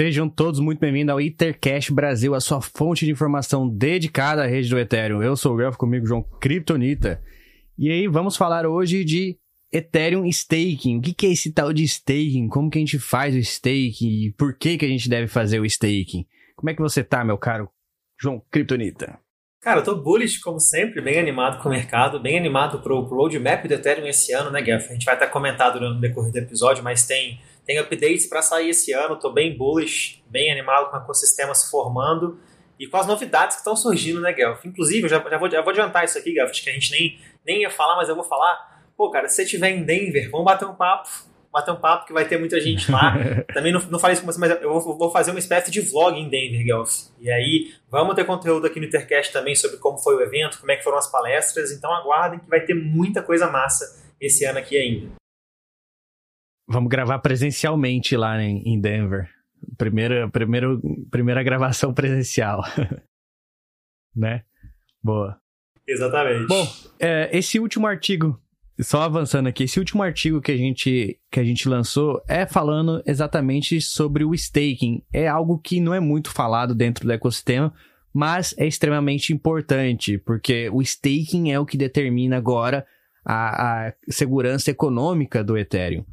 Sejam todos muito bem-vindos ao Ethercash Brasil, a sua fonte de informação dedicada à rede do Ethereum. Eu sou o Grafo, comigo João Kryptonita. E aí, vamos falar hoje de Ethereum Staking. O que é esse tal de staking? Como que a gente faz o staking? E por que que a gente deve fazer o staking? Como é que você tá, meu caro João Kryptonita? Cara, eu tô bullish, como sempre, bem animado com o mercado, bem animado pro, pro roadmap do Ethereum esse ano, né, Guilherme? A gente vai estar comentando no decorrer do episódio, mas tem tem updates para sair esse ano, estou bem bullish, bem animado com o ecossistema se formando e com as novidades que estão surgindo, né, Guelph? Inclusive, eu já, já, vou, já vou adiantar isso aqui, Guelph, que a gente nem, nem ia falar, mas eu vou falar. Pô, cara, se você estiver em Denver, vamos bater um papo, bater um papo que vai ter muita gente lá. Também não, não falei isso com você, mas eu vou, vou, fazer uma espécie de vlog em Denver, Guelph. E aí, vamos ter conteúdo aqui no Intercast também sobre como foi o evento, como é que foram as palestras. Então aguardem que vai ter muita coisa massa esse ano aqui ainda. Vamos gravar presencialmente lá em, Denver. Primeira, primeira, primeira gravação presencial. né? Boa. Exatamente. Bom, é, esse último artigo, só avançando aqui, esse último artigo que a gente, que a gente lançou é falando exatamente sobre o staking. É algo que não é muito falado dentro do ecossistema, mas é extremamente importante, porque o staking é o que determina agora a, a segurança econômica do Ethereum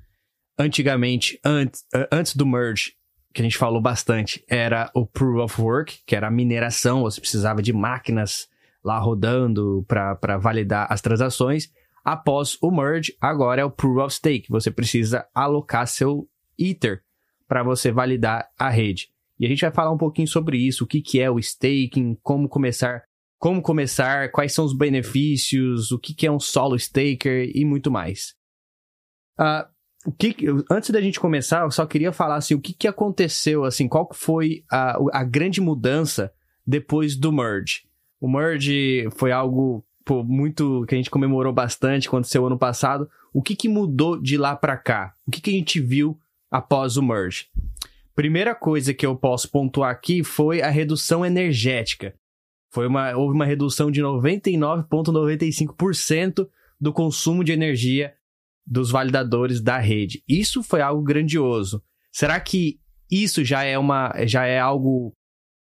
antigamente, antes, antes do merge, que a gente falou bastante, era o Proof of Work, que era a mineração, você precisava de máquinas lá rodando para validar as transações. Após o merge, agora é o Proof of Stake, você precisa alocar seu Ether para você validar a rede. E a gente vai falar um pouquinho sobre isso, o que, que é o staking, como começar, como começar, quais são os benefícios, o que, que é um solo staker e muito mais. Uh, o que, antes da gente começar, eu só queria falar assim, o que, que aconteceu, assim, qual foi a, a grande mudança depois do merge? O merge foi algo pô, muito que a gente comemorou bastante, aconteceu ano passado. O que, que mudou de lá para cá? O que, que a gente viu após o merge? Primeira coisa que eu posso pontuar aqui foi a redução energética. Foi uma, houve uma redução de 99,95% do consumo de energia dos validadores da rede. Isso foi algo grandioso. Será que isso já é uma já é algo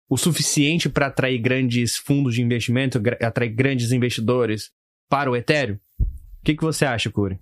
o suficiente para atrair grandes fundos de investimento, atrair grandes investidores para o Ethereum? O que, que você acha, Curi?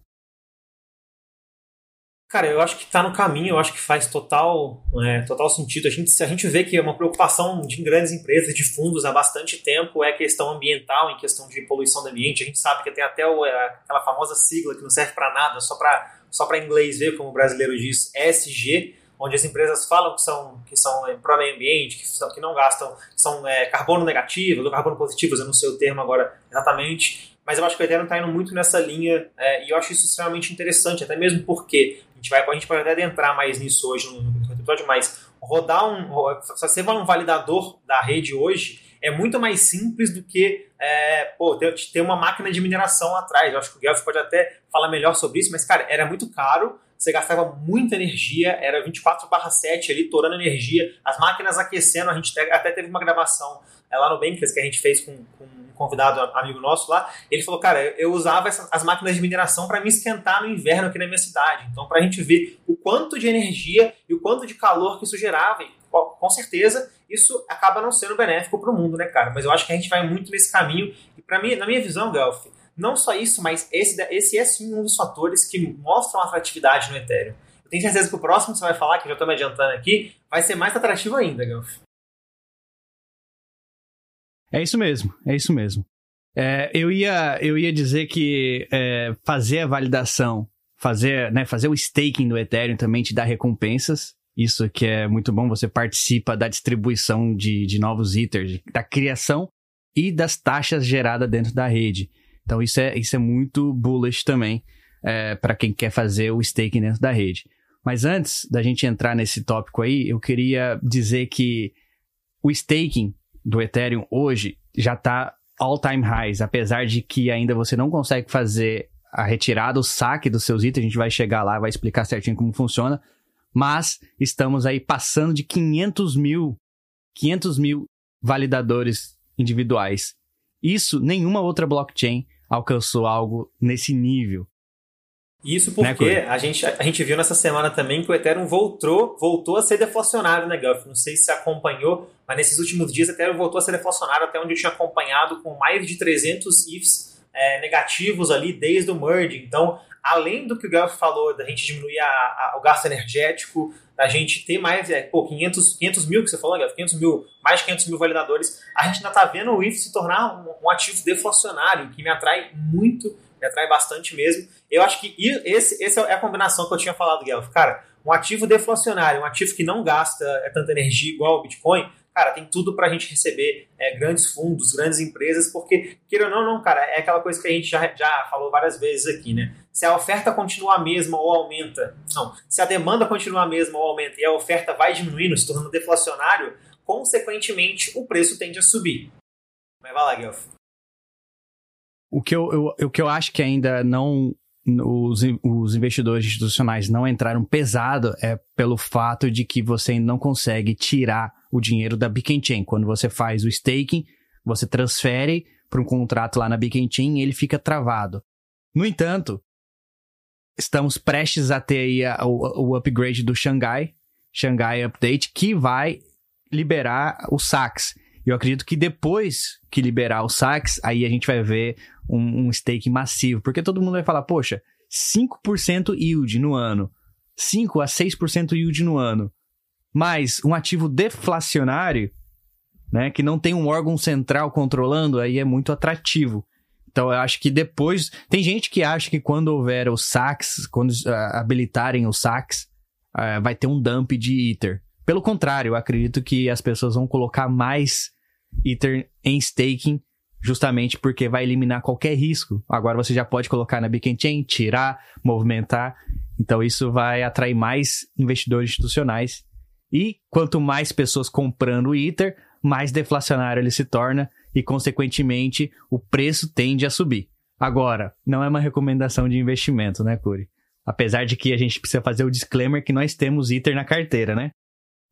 Cara, eu acho que está no caminho, eu acho que faz total, é, total sentido. A gente, se a gente vê que é uma preocupação de grandes empresas, de fundos há bastante tempo, é questão ambiental, em questão de poluição do ambiente. A gente sabe que tem até o, é, aquela famosa sigla que não serve para nada, só para só inglês ver, como o brasileiro diz, ESG, onde as empresas falam que são, que são é, pro meio ambiente, que, são, que não gastam, que são é, carbono negativo, ou carbono positivo, eu não sei o termo agora exatamente, mas eu acho que o Ethereum está indo muito nessa linha é, e eu acho isso extremamente interessante, até mesmo porque gente vai, a gente pode até adentrar mais nisso hoje no, no episódio, mas rodar um. Se você vai um validador da rede hoje, é muito mais simples do que é, pô, ter, ter, uma máquina de mineração atrás. Eu acho que o Guelph pode até falar melhor sobre isso, mas, cara, era muito caro, você gastava muita energia, era 24/7 ali, torando energia, as máquinas aquecendo, a gente até teve uma gravação é, lá no Bankers que a gente fez com, com convidado, amigo nosso lá, ele falou, cara, eu usava essa, as máquinas de mineração para me esquentar no inverno aqui na minha cidade. Então, para a gente ver o quanto de energia e o quanto de calor que isso gerava, e, com certeza isso acaba não sendo benéfico para o mundo, né, cara? Mas eu acho que a gente vai muito nesse caminho. E para mim, na minha visão, Guelph, não só isso, mas esse, esse é sim um dos fatores que mostram atratividade no Ethereum. Eu tenho certeza que o próximo que você vai falar, que já estou me adiantando aqui, vai ser mais atrativo ainda, Guelph. É isso mesmo, é isso mesmo. É, eu, ia, eu ia dizer que é, fazer a validação, fazer, né, fazer o staking do Ethereum também te dá recompensas. Isso que é muito bom, você participa da distribuição de, de novos ethers, da criação e das taxas geradas dentro da rede. Então isso é, isso é muito bullish também é, para quem quer fazer o staking dentro da rede. Mas antes da gente entrar nesse tópico aí, eu queria dizer que o staking do Ethereum hoje já está all-time highs, apesar de que ainda você não consegue fazer a retirada, o saque dos seus itens, a gente vai chegar lá, vai explicar certinho como funciona, mas estamos aí passando de 500 mil, 500 mil validadores individuais. Isso, nenhuma outra blockchain alcançou algo nesse nível. Isso porque né, a, gente, a gente viu nessa semana também que o Ethereum voltou, voltou a ser deflacionário, né, Guff? Não sei se você acompanhou, mas nesses últimos dias o Ethereum voltou a ser deflacionário, até onde eu tinha acompanhado com mais de 300 IFs é, negativos ali desde o merge. Então, além do que o Guff falou, da gente diminuir a, a, o gasto energético, da gente ter mais, é, pô, 500, 500 mil que você falou, Guff, 500 mil, mais de 500 mil validadores, a gente ainda está vendo o IF se tornar um, um ativo deflacionário, que me atrai muito me atrai bastante mesmo. Eu acho que esse, essa é a combinação que eu tinha falado, Guelph. Cara, um ativo deflacionário, um ativo que não gasta é, tanta energia igual o Bitcoin, cara, tem tudo para a gente receber é, grandes fundos, grandes empresas, porque, queira ou não, não, cara, é aquela coisa que a gente já, já falou várias vezes aqui, né? Se a oferta continua a mesma ou aumenta, não, se a demanda continua a mesma ou aumenta e a oferta vai diminuindo, se tornando deflacionário, consequentemente o preço tende a subir. Mas vai lá, Guelph. O que eu, eu, o que eu acho que ainda não. Os, os investidores institucionais não entraram pesado é pelo fato de que você não consegue tirar o dinheiro da Beacon Chain. Quando você faz o staking, você transfere para um contrato lá na Beacon Chain e ele fica travado. No entanto, estamos prestes a ter aí a, o, o upgrade do Xangai, Xangai Update, que vai liberar os saques. Eu acredito que depois que liberar os saques, aí a gente vai ver um, um stake massivo. Porque todo mundo vai falar, poxa, 5% yield no ano. 5 a 6% yield no ano. Mas um ativo deflacionário, né, que não tem um órgão central controlando, aí é muito atrativo. Então eu acho que depois. Tem gente que acha que quando houver os saques, quando uh, habilitarem os saques, uh, vai ter um dump de Ether. Pelo contrário, eu acredito que as pessoas vão colocar mais Ether em staking justamente porque vai eliminar qualquer risco. Agora você já pode colocar na Beacon Chain, tirar, movimentar. Então isso vai atrair mais investidores institucionais. E quanto mais pessoas comprando o Ether, mais deflacionário ele se torna e, consequentemente, o preço tende a subir. Agora, não é uma recomendação de investimento, né, Curi? Apesar de que a gente precisa fazer o disclaimer que nós temos Ether na carteira, né?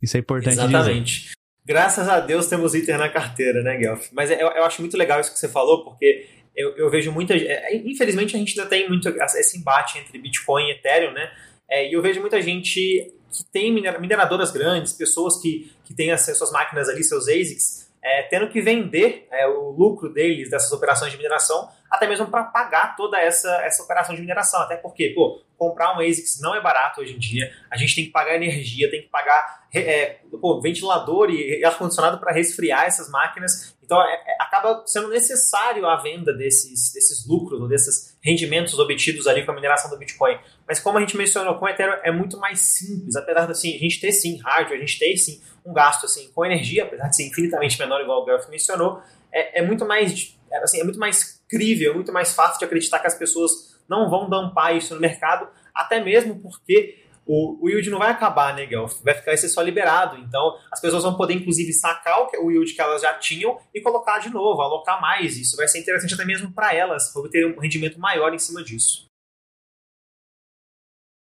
Isso é importante Exatamente. Dizer. Graças a Deus temos Ether na carteira, né, Guelph? Mas eu, eu acho muito legal isso que você falou, porque eu, eu vejo muita. É, infelizmente, a gente ainda tem muito esse embate entre Bitcoin e Ethereum, né? É, e eu vejo muita gente que tem mineradoras grandes, pessoas que, que têm as suas máquinas ali, seus ASICs, é, tendo que vender é, o lucro deles dessas operações de mineração, até mesmo para pagar toda essa, essa operação de mineração. Até porque, pô, comprar um ASICS não é barato hoje em dia, a gente tem que pagar energia, tem que pagar é, pô, ventilador e ar-condicionado para resfriar essas máquinas. Então, é, é, acaba sendo necessário a venda desses, desses lucros, desses rendimentos obtidos ali com a mineração do Bitcoin. Mas como a gente mencionou, com o Ethereum é muito mais simples, apesar de assim, a gente ter sim hardware, a gente ter sim um gasto assim, com energia, apesar de ser infinitamente menor, igual o Garth mencionou, é, é, muito mais assim, é muito mais crível, é muito mais fácil de acreditar que as pessoas não vão dampar isso no mercado, até mesmo porque o, o yield não vai acabar, né, Guelph? Vai ficar esse só liberado. Então, as pessoas vão poder, inclusive, sacar o, o yield que elas já tinham e colocar de novo, alocar mais. Isso vai ser interessante até mesmo para elas, obter um rendimento maior em cima disso.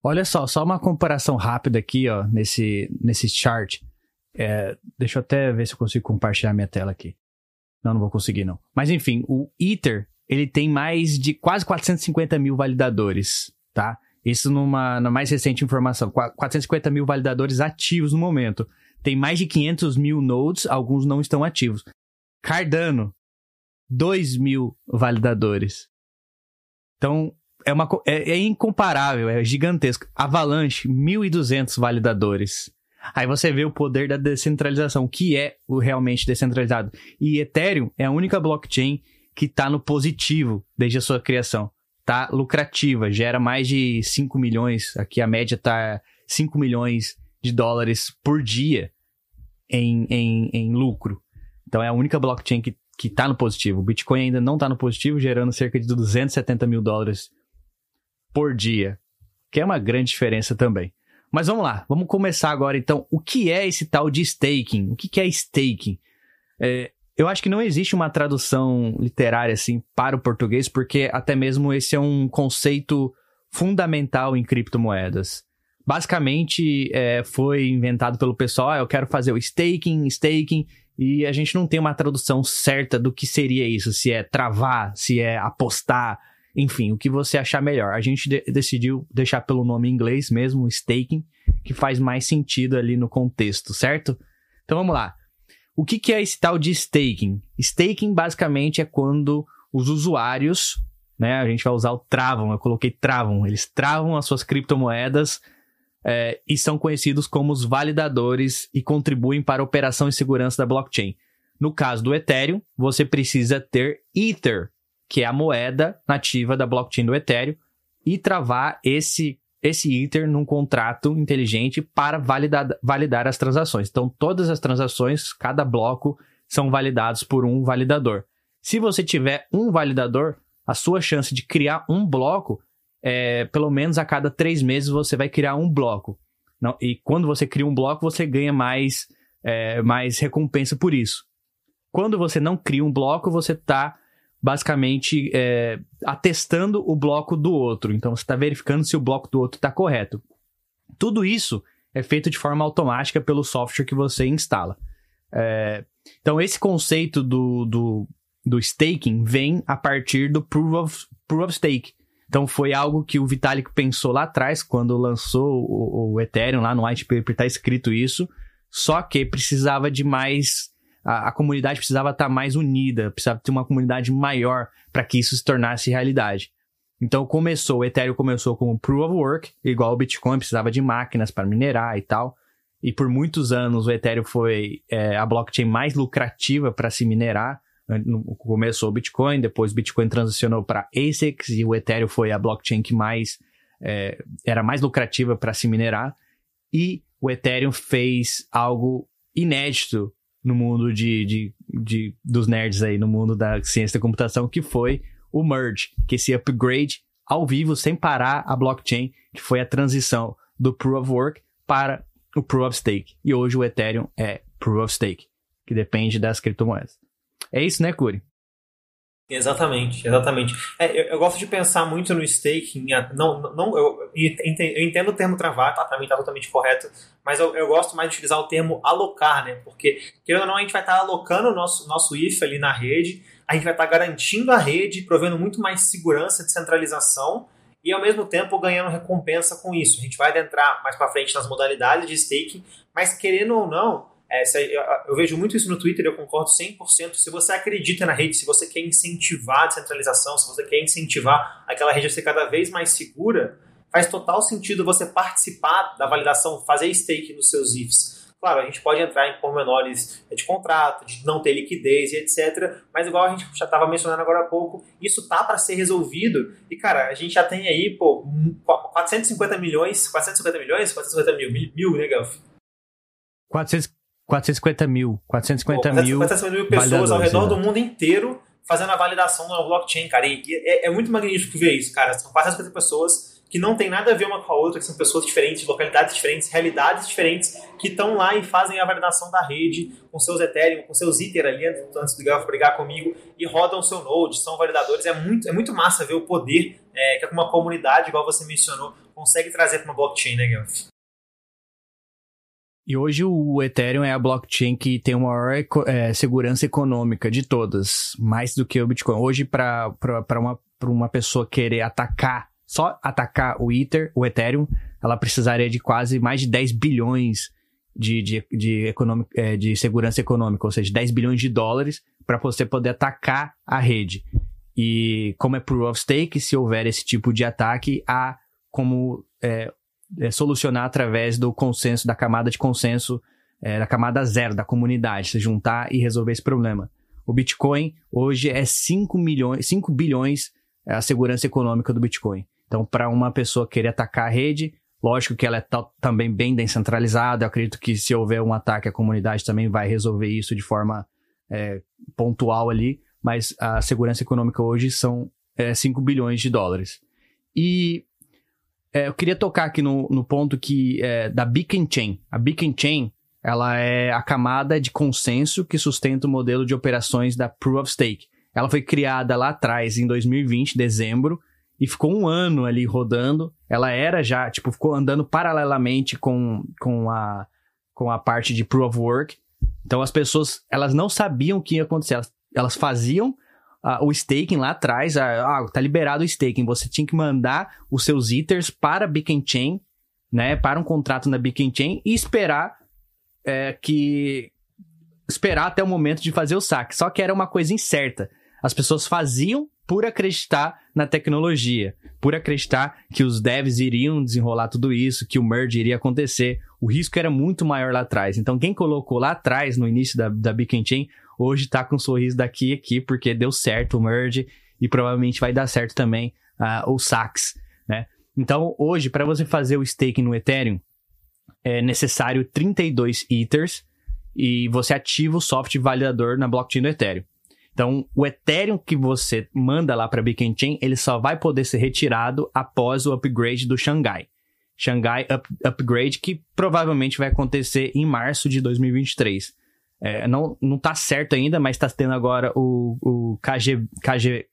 Olha só, só uma comparação rápida aqui, ó, nesse, nesse chart. É, deixa eu até ver se eu consigo compartilhar minha tela aqui. Não, não vou conseguir, não. Mas enfim, o Ether, ele tem mais de quase 450 mil validadores, tá? Isso numa na mais recente informação. 450 mil validadores ativos no momento. Tem mais de 500 mil nodes, alguns não estão ativos. Cardano, 2 mil validadores. Então, é, uma, é, é incomparável, é gigantesco. Avalanche, 1.200 validadores. Aí você vê o poder da descentralização, que é o realmente descentralizado. E Ethereum é a única blockchain que está no positivo desde a sua criação. Tá lucrativa, gera mais de 5 milhões, aqui a média tá 5 milhões de dólares por dia em, em, em lucro. Então é a única blockchain que, que tá no positivo. O Bitcoin ainda não está no positivo, gerando cerca de 270 mil dólares por dia, que é uma grande diferença também. Mas vamos lá, vamos começar agora então. O que é esse tal de staking? O que é staking? É, eu acho que não existe uma tradução literária assim para o português, porque até mesmo esse é um conceito fundamental em criptomoedas. Basicamente, é, foi inventado pelo pessoal, ah, eu quero fazer o staking, staking, e a gente não tem uma tradução certa do que seria isso, se é travar, se é apostar. enfim, o que você achar melhor. A gente de decidiu deixar pelo nome em inglês mesmo, staking, que faz mais sentido ali no contexto, certo? Então vamos lá. O que, que é esse tal de staking? Staking basicamente é quando os usuários, né, a gente vai usar o travam, eu coloquei travam, eles travam as suas criptomoedas é, e são conhecidos como os validadores e contribuem para a operação e segurança da blockchain. No caso do Ethereum, você precisa ter Ether, que é a moeda nativa da blockchain do Ethereum, e travar esse esse Ether num contrato inteligente para validar, validar as transações. Então, todas as transações, cada bloco, são validados por um validador. Se você tiver um validador, a sua chance de criar um bloco é pelo menos a cada três meses você vai criar um bloco. Não, e quando você cria um bloco, você ganha mais, é, mais recompensa por isso. Quando você não cria um bloco, você está basicamente é, atestando o bloco do outro. Então você está verificando se o bloco do outro está correto. Tudo isso é feito de forma automática pelo software que você instala. É, então esse conceito do, do, do, staking vem a partir do proof of, proof of stake. Então foi algo que o Vitalik pensou lá atrás, quando lançou o, o Ethereum, lá no white paper está escrito isso, só que precisava de mais a, a comunidade precisava estar mais unida, precisava ter uma comunidade maior para que isso se tornasse realidade. Então começou, o Ethereum começou como Proof of Work, igual o Bitcoin, precisava de máquinas para minerar e tal. E por muitos anos o Ethereum foi é, a blockchain mais lucrativa para se minerar. Começou o Bitcoin, depois o Bitcoin transicionou para ASICs e o Ethereum foi a blockchain que mais é, era mais lucrativa para se minerar. E o Ethereum fez algo inédito no mundo de, de, de, dos nerds aí, no mundo da ciência da computação, que foi o merge, que esse upgrade ao vivo, sem parar a blockchain, que foi a transição do Proof of Work para o Proof of Stake. E hoje o Ethereum é Proof of Stake, que depende das criptomoedas. É isso, né, Curi? Exatamente, exatamente. É, eu, eu, gosto de pensar muito no staking. Não, não, eu, eu entendo o termo travar, tá? Para mim tá totalmente correto, mas eu, eu, gosto mais de utilizar o termo alocar, né? Porque, querendo ou não, a gente vai estar tá alocando o nosso, nosso IF ali na rede, a gente vai estar tá garantindo a rede, provendo muito mais segurança, descentralização e ao mesmo tempo ganhando recompensa com isso. A gente vai adentrar mais para frente nas modalidades de staking, mas querendo ou não, é, eu, eu, vejo muito isso no Twitter eu concordo 100%. Se você acredita na rede, se você quer incentivar a descentralização, se você quer incentivar aquela rede a ser cada vez mais segura, faz total sentido você participar da validação, fazer stake nos seus IFs. Claro, a gente pode entrar em pormenores de contrato, de não ter liquidez e etc. Mas igual a gente já estava mencionando agora há pouco, isso tá para ser resolvido. E cara, a gente já tem aí, pô, 450 milhões, 450 milhões, 450 mil, mil, mil né, Gelf? 400, 450 mil. 450 Pô, mil. 450 mil pessoas ao redor do mundo inteiro fazendo a validação da blockchain, cara. E é, é, muito magnífico ver isso, cara. São 450 pessoas que não tem nada a ver uma com a outra, que são pessoas diferentes, localidades diferentes, realidades diferentes, que estão lá e fazem a validação da rede com seus Ethereum, com seus Ether ali, antes do Gelf brigar comigo, e rodam o seu Node, são validadores. É muito, é muito massa ver o poder é, que uma comunidade, igual você mencionou, consegue trazer para uma blockchain, né, Gelf? E hoje o Ethereum é a blockchain que tem a maior é, segurança econômica de todas, mais do que o Bitcoin. Hoje, para uma, uma pessoa querer atacar, só atacar o Ether, o Ethereum, ela precisaria de quase mais de 10 bilhões de, de, de, econômico, é, de segurança econômica, ou seja, 10 bilhões de dólares para você poder atacar a rede. E como é Proof of Stake, se houver esse tipo de ataque, há como é, é, solucionar através do consenso, da camada de consenso, é, da camada zero da comunidade, se juntar e resolver esse problema. O Bitcoin hoje é 5, milhões, 5 bilhões é a segurança econômica do Bitcoin. Então, para uma pessoa querer atacar a rede, lógico que ela é também bem descentralizada. Eu acredito que se houver um ataque, a comunidade também vai resolver isso de forma é, pontual ali. Mas a segurança econômica hoje são é, 5 bilhões de dólares. E é, eu queria tocar aqui no, no ponto que é, da Beacon Chain. A Beacon Chain ela é a camada de consenso que sustenta o modelo de operações da Proof of Stake. Ela foi criada lá atrás, em 2020, dezembro, e ficou um ano ali rodando. Ela era já, tipo, ficou andando paralelamente com, com, a, com a parte de Proof of Work. Então as pessoas, elas não sabiam o que ia acontecer. Elas, elas faziam o staking lá atrás, ah, tá liberado o staking, você tinha que mandar os seus Ethers para a Beacon Chain, né, para um contrato na Beacon Chain e esperar é, que esperar até o momento de fazer o saque. Só que era uma coisa incerta. As pessoas faziam por acreditar na tecnologia, por acreditar que os devs iriam desenrolar tudo isso, que o merge iria acontecer. O risco era muito maior lá atrás. Então, quem colocou lá atrás, no início da, da Beacon Chain, hoje está com um sorriso daqui aqui, porque deu certo o merge e provavelmente vai dar certo também uh, o sax, né? Então, hoje, para você fazer o staking no Ethereum, é necessário 32 Ethers e você ativa o software validador na blockchain do Ethereum. Então, o Ethereum que você manda lá para Beacon Chain, ele só vai poder ser retirado após o upgrade do Xangai. Xangai up, Upgrade, que provavelmente vai acontecer em março de 2023. É, não, não tá certo ainda, mas está tendo agora o, o KG, KG,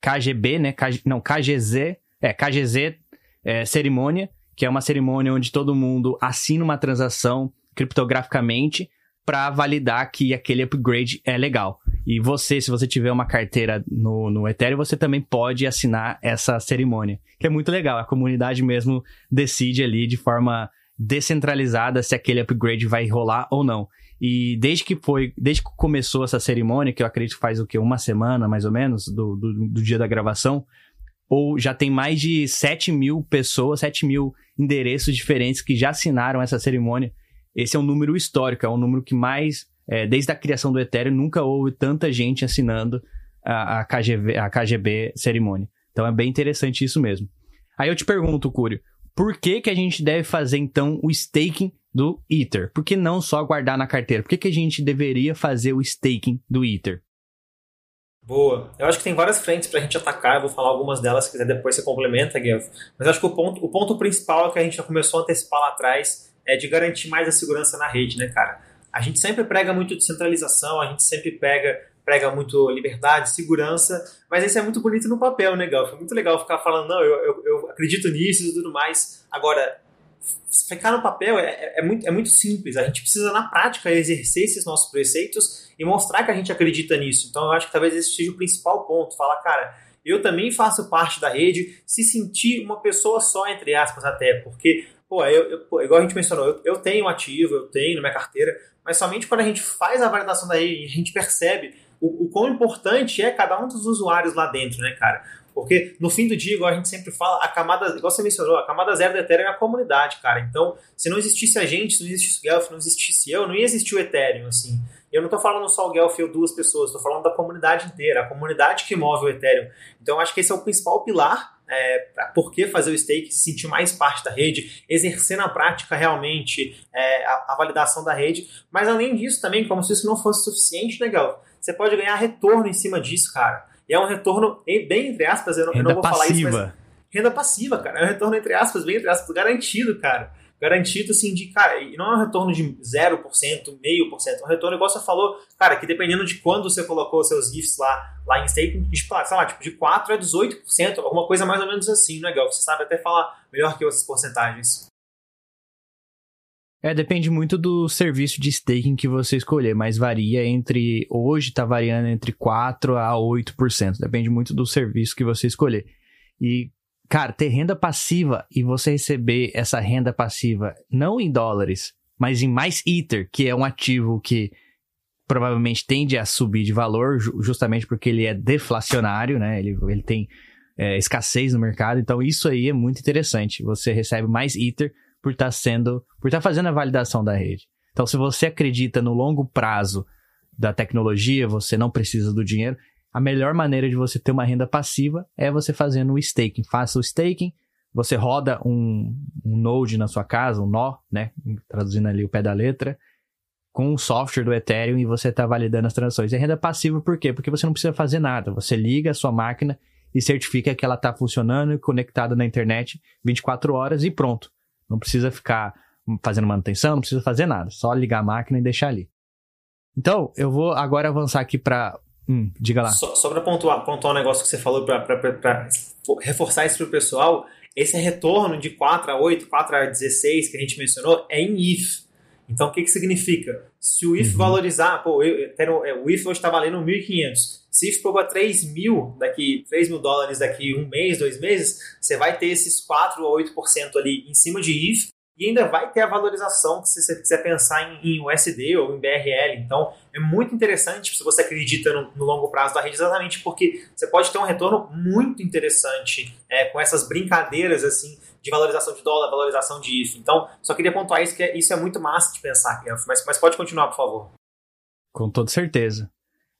KGB, né? KG, não, KGZ, é, KGZ é, cerimônia, que é uma cerimônia onde todo mundo assina uma transação criptograficamente para validar que aquele upgrade é legal. E você, se você tiver uma carteira no, no Ethereum, você também pode assinar essa cerimônia, que é muito legal. A comunidade mesmo decide ali de forma descentralizada se aquele upgrade vai rolar ou não. E desde que foi, desde que começou essa cerimônia, que eu acredito faz o que uma semana mais ou menos do, do, do dia da gravação, ou já tem mais de 7 mil pessoas, 7 mil endereços diferentes que já assinaram essa cerimônia. Esse é um número histórico, é um número que mais é, desde a criação do Ethereum, nunca houve tanta gente assinando a, a, KGB, a KGB cerimônia. Então é bem interessante isso mesmo. Aí eu te pergunto, Cúrio, por que, que a gente deve fazer então o staking do Ether? Por que não só guardar na carteira? Por que, que a gente deveria fazer o staking do Ether? Boa. Eu acho que tem várias frentes para a gente atacar. Eu vou falar algumas delas, se quiser depois você complementa, Guilherme. Mas acho que o ponto, o ponto principal que a gente já começou a antecipar lá atrás é de garantir mais a segurança na rede, né, cara? A gente sempre prega muito descentralização, a gente sempre pega, prega muito liberdade, segurança, mas isso é muito bonito no papel, né, Gal? Foi muito legal ficar falando, não, eu, eu, eu acredito nisso e tudo mais. Agora, ficar no papel é, é, é, muito, é muito simples. A gente precisa, na prática, exercer esses nossos preceitos e mostrar que a gente acredita nisso. Então, eu acho que talvez esse seja o principal ponto. Falar, cara, eu também faço parte da rede, se sentir uma pessoa só, entre aspas, até, porque, pô, eu, eu pô, igual a gente mencionou, eu, eu tenho ativo, eu tenho na minha carteira, mas somente quando a gente faz a validação da rede, a gente percebe o, o quão importante é cada um dos usuários lá dentro, né, cara? Porque no fim do dia, igual a gente sempre fala, a camada, igual você mencionou, a camada zero do Ethereum é a comunidade, cara. Então, se não existisse a gente, se não existisse o Guelph, não existisse eu, não ia existir o Ethereum, assim. Eu não estou falando só o Guelph ou duas pessoas, estou falando da comunidade inteira, a comunidade que move o Ethereum. Então, acho que esse é o principal pilar é, por que fazer o stake, se sentir mais parte da rede, exercer na prática realmente é, a, a, validação da rede. Mas além disso, também, como se isso não fosse suficiente, legal, você pode ganhar retorno em cima disso, cara. E é um retorno, bem entre aspas, eu não, eu não vou passiva. falar isso, mas. Renda passiva, cara. É um retorno, entre aspas, bem entre aspas, garantido, cara garantido assim de, cara, e não é um retorno de 0%, meio por cento, é um retorno, igual você falou, cara, que dependendo de quando você colocou seus GIFs lá, lá em staking, tipo, sei lá, tipo, de 4 a 18%, alguma coisa mais ou menos assim, legal, você sabe até falar melhor que essas porcentagens. É, depende muito do serviço de staking que você escolher, mas varia entre. Hoje está variando entre 4% a 8%. Depende muito do serviço que você escolher. E cara, ter renda passiva e você receber essa renda passiva não em dólares, mas em mais Ether, que é um ativo que provavelmente tende a subir de valor, justamente porque ele é deflacionário, né? Ele, ele tem é, escassez no mercado. Então, isso aí é muito interessante. Você recebe mais Ether por estar tá sendo, por estar tá fazendo a validação da rede. Então, se você acredita no longo prazo da tecnologia, você não precisa do dinheiro, a melhor maneira de você ter uma renda passiva é você fazendo o staking. Faça o staking, você roda um, um node na sua casa, um nó, né? Traduzindo ali o pé da letra, com o software do Ethereum e você está validando as transações. É renda passiva por quê? Porque você não precisa fazer nada. Você liga a sua máquina e certifica que ela está funcionando e conectada na internet 24 horas e pronto. Não precisa ficar fazendo manutenção, não precisa fazer nada. Só ligar a máquina e deixar ali. Então, eu vou agora avançar aqui para Hum, diga lá. Só, só para pontuar, pontuar um negócio que você falou para reforçar isso para o pessoal, esse retorno de 4 a 8, 4 a 16 que a gente mencionou é em if. Então, o que, que significa? Se o IF uhum. valorizar, pô, eu, eu, é, o IF hoje está valendo 1.500. Se for para 3 mil, daqui, 3 mil dólares daqui um mês, dois meses, você vai ter esses 4 ou 8% ali em cima de IF e ainda vai ter a valorização se você quiser pensar em, em USD ou em BRL. Então, é muito interessante se você acredita no, no, longo prazo da rede, exatamente porque você pode ter um retorno muito interessante é, com essas brincadeiras assim de valorização de dólar, valorização de IF. Então, só queria pontuar isso, que é, isso é muito massa de pensar, mas, mas pode continuar, por favor. Com toda certeza.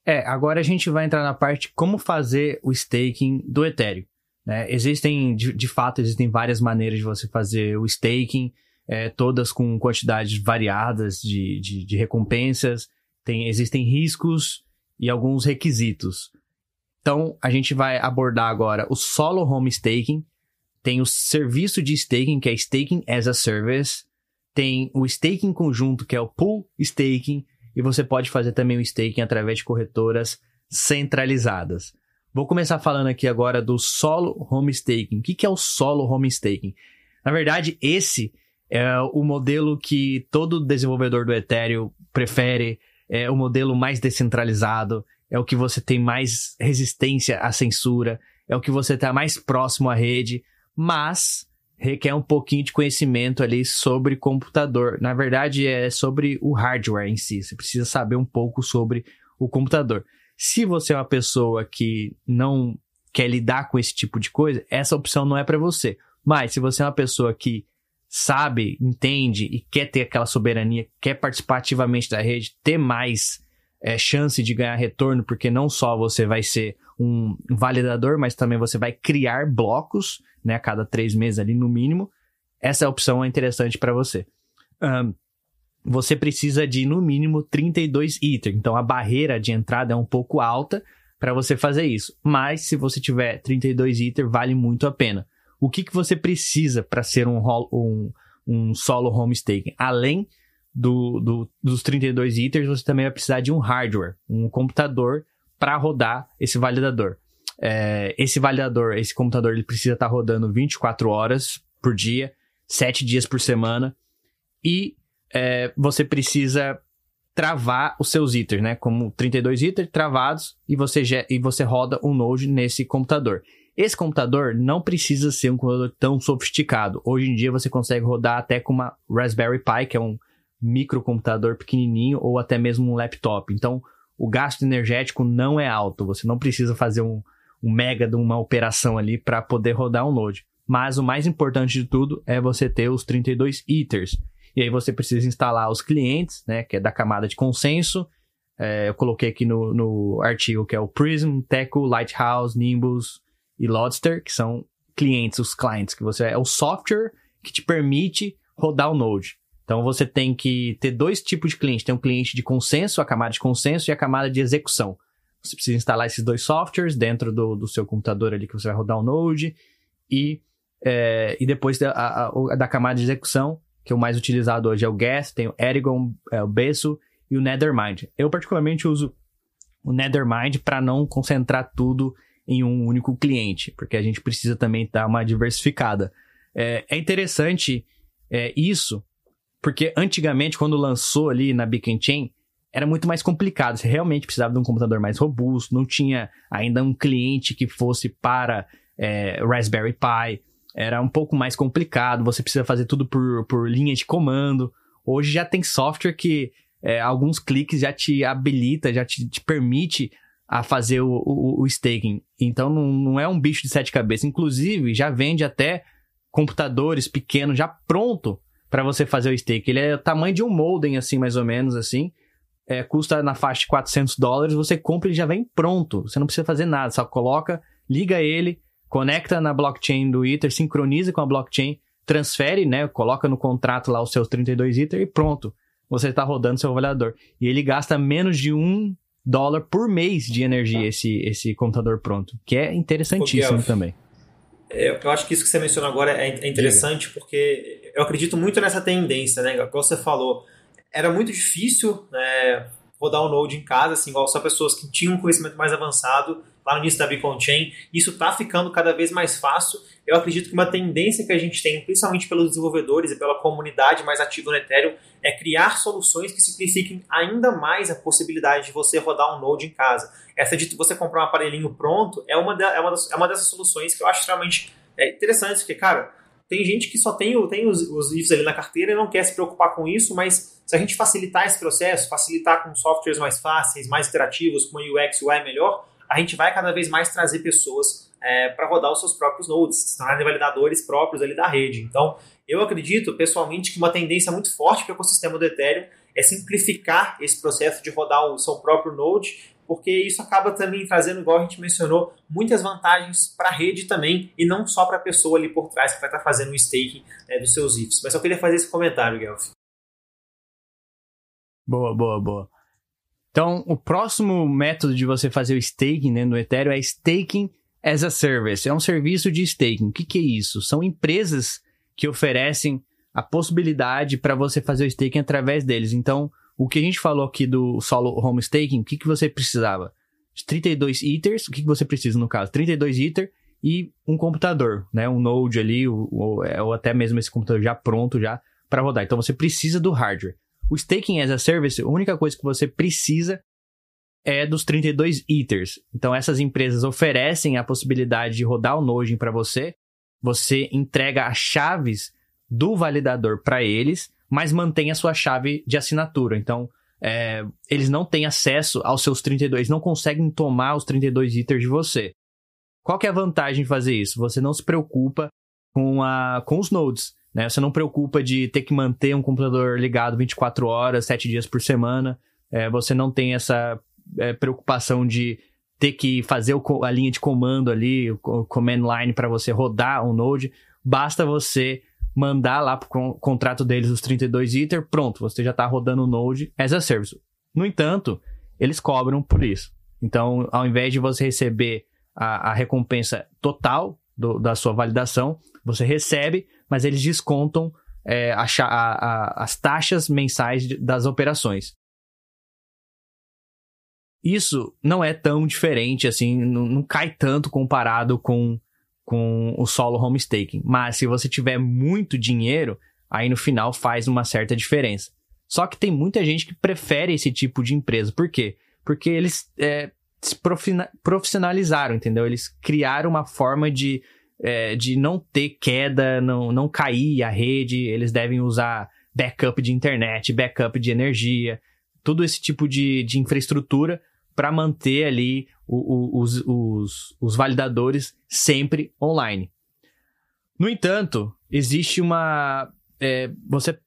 É, agora a gente vai entrar na parte como fazer o staking do Ethereum. Né? Existem, de, de, fato, existem várias maneiras de você fazer o staking, é, todas com quantidades variadas de, de, de recompensas, tem, existem riscos e alguns requisitos. Então, a gente vai abordar agora o solo home staking, tem o serviço de staking, que é Staking as a Service, tem o staking conjunto, que é o pool staking, e você pode fazer também o staking através de corretoras centralizadas. Vou começar falando aqui agora do solo home staking. O que é o solo home staking? Na verdade, esse é o modelo que todo desenvolvedor do Ethereum prefere, é o modelo mais descentralizado, é o que você tem mais resistência à censura, é o que você está mais próximo à rede, mas requer um pouquinho de conhecimento ali sobre computador. Na verdade, é sobre o hardware em si. Você precisa saber um pouco sobre o computador. Se você é uma pessoa que não quer lidar com esse tipo de coisa, essa opção não é para você. Mas se você é uma pessoa que sabe, entende e quer ter aquela soberania, quer participar ativamente da rede, ter mais é, chance de ganhar retorno, porque não só você vai ser um validador, mas também você vai criar blocos, né, a cada três meses ali no mínimo. Essa opção é interessante para você. Um, você precisa de no mínimo 32 Ether, então a barreira de entrada é um pouco alta para você fazer isso. Mas se você tiver 32 Ether, vale muito a pena. O que, que você precisa para ser um, um, um solo home staking? Além do, do, dos 32 Ethers, você também vai precisar de um hardware, um computador para rodar esse validador. É, esse validador, esse computador, ele precisa estar tá rodando 24 horas por dia, 7 dias por semana, e é, você precisa travar os seus ethers, né? Como 32 ethers travados, e você, e você roda um node nesse computador. Esse computador não precisa ser um computador tão sofisticado. Hoje em dia você consegue rodar até com uma Raspberry Pi, que é um microcomputador pequenininho, ou até mesmo um laptop. Então, o gasto energético não é alto. Você não precisa fazer um, um mega de uma operação ali para poder rodar um node. Mas o mais importante de tudo é você ter os 32 ethers. E aí você precisa instalar os clientes, né, que é da camada de consenso. É, eu coloquei aqui no, no artigo que é o Prism, Teco, Lighthouse, Nimbus e Lodster, que são clientes, os clientes, que você é o software que te permite rodar o Node. Então você tem que ter dois tipos de cliente. Tem um cliente de consenso, a camada de consenso e a camada de execução. Você precisa instalar esses dois softwares dentro do, do seu computador ali que você vai rodar o Node. E, é, e depois da, a, a, da camada de execução, que é o mais utilizado hoje é o Gas, tem o Erigon, é, o Beso e o Nethermind. Eu particularmente uso o Nethermind para não concentrar tudo em um único cliente, porque a gente precisa também dar uma diversificada. É, é interessante é, isso, porque antigamente, quando lançou ali na Beacon Chain, era muito mais complicado. Você realmente precisava de um computador mais robusto, não tinha ainda um cliente que fosse para é, Raspberry Pi. Era um pouco mais complicado, você precisa fazer tudo por, por linha de comando. Hoje já tem software que é, alguns cliques já te habilita, já te, te permite a fazer o, o, o, staking. Então não, não é um bicho de sete cabeças. Inclusive, já vende até computadores pequenos já pronto para você fazer o stake. Ele é o tamanho de um modem, assim, mais ou menos, assim. É, custa na faixa de 400 dólares, você compra e já vem pronto. Você não precisa fazer nada, só coloca, liga ele, conecta na blockchain do Ether, sincroniza com a blockchain, transfere, né, coloca no contrato lá os seus 32 Ether e pronto. Você está rodando seu avaliador. E ele gasta menos de um dólar por mês de energia, esse, esse computador pronto, que é interessantíssimo também. É, eu acho que isso que você mencionou agora é, é interessante Diga. porque eu acredito muito nessa tendência, né? Como você falou, era muito difícil né, rodar o Node em casa, assim, igual só pessoas que tinham um conhecimento mais avançado lá no início da Beacon Chain. Isso está ficando cada vez mais fácil. Eu acredito que uma tendência que a gente tem, principalmente pelos desenvolvedores e pela comunidade mais ativa no Ethereum, é criar soluções que simplifiquem ainda mais a possibilidade de você rodar um Node em casa. Essa de você comprar um aparelhinho pronto é uma, é uma, das, é uma dessas soluções que eu acho extremamente é, interessante, porque, cara, tem gente que só tem, tem os, os IFs ali na carteira e não quer se preocupar com isso, mas se a gente facilitar esse processo, facilitar com softwares mais fáceis, mais interativos, com UX UI melhor, a gente vai cada vez mais trazer pessoas é, para rodar os seus próprios nodes, se tornarem validadores próprios ali da rede. Então, eu acredito pessoalmente que uma tendência muito forte para o ecossistema do Ethereum é simplificar esse processo de rodar o seu próprio node, porque isso acaba também trazendo, igual a gente mencionou, muitas vantagens para a rede também, e não só para a pessoa ali por trás que vai estar tá fazendo o staking né, dos seus IFs. Mas eu queria fazer esse comentário, Guelph. Boa, boa, boa. Então, o próximo método de você fazer o staking né, no Ethereum é staking as a service. É um serviço de staking. O que, que é isso? São empresas que oferecem a possibilidade para você fazer o staking através deles. Então, o que a gente falou aqui do solo home staking, o que, que você precisava? De 32 Ethers, o que, que você precisa no caso? 32 Ether e um computador, né? Um Node ali, ou, ou, ou até mesmo esse computador já pronto já para rodar. Então, você precisa do hardware. O staking as a service, a única coisa que você precisa é dos 32 Ethers. Então essas empresas oferecem a possibilidade de rodar o Node para você. Você entrega as chaves do validador para eles, mas mantém a sua chave de assinatura. Então é, eles não têm acesso aos seus 32, não conseguem tomar os 32 Ethers de você. Qual que é a vantagem de fazer isso? Você não se preocupa com, a, com os nodes. Né? Você não preocupa de ter que manter um computador ligado 24 horas, 7 dias por semana. É, você não tem essa é, preocupação de ter que fazer o, a linha de comando ali, o command line para você rodar um node. Basta você mandar lá para o contrato deles os 32 Ether, pronto, você já está rodando o node as a service. No entanto, eles cobram por isso. Então, ao invés de você receber a, a recompensa total do, da sua validação, você recebe mas eles descontam é, a, a, as taxas mensais das operações. Isso não é tão diferente, assim, não, não cai tanto comparado com, com o solo home staking. Mas se você tiver muito dinheiro, aí no final faz uma certa diferença. Só que tem muita gente que prefere esse tipo de empresa. Por quê? Porque eles é, se profissionalizaram, entendeu? Eles criaram uma forma de é, de não ter queda, não, não cair a rede, eles devem usar backup de internet, backup de energia, todo esse tipo de, de infraestrutura para manter ali o, o, os, os, os validadores sempre online. No entanto, existe uma. É, você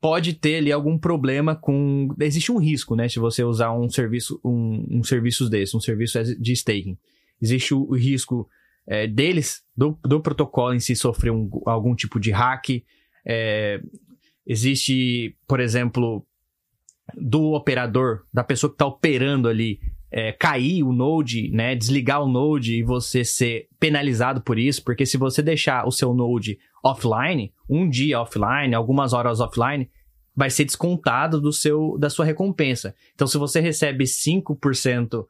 pode ter ali algum problema com. Existe um risco, né? Se você usar um serviço, um, um serviço desse, um serviço de staking. Existe o, o risco é, deles, do, do protocolo em si, sofrer um, algum tipo de hack. É, existe, por exemplo, do operador, da pessoa que está operando ali, é, cair o node, né, desligar o node e você ser penalizado por isso, porque se você deixar o seu node offline, um dia offline, algumas horas offline, vai ser descontado do seu da sua recompensa. Então, se você recebe 5%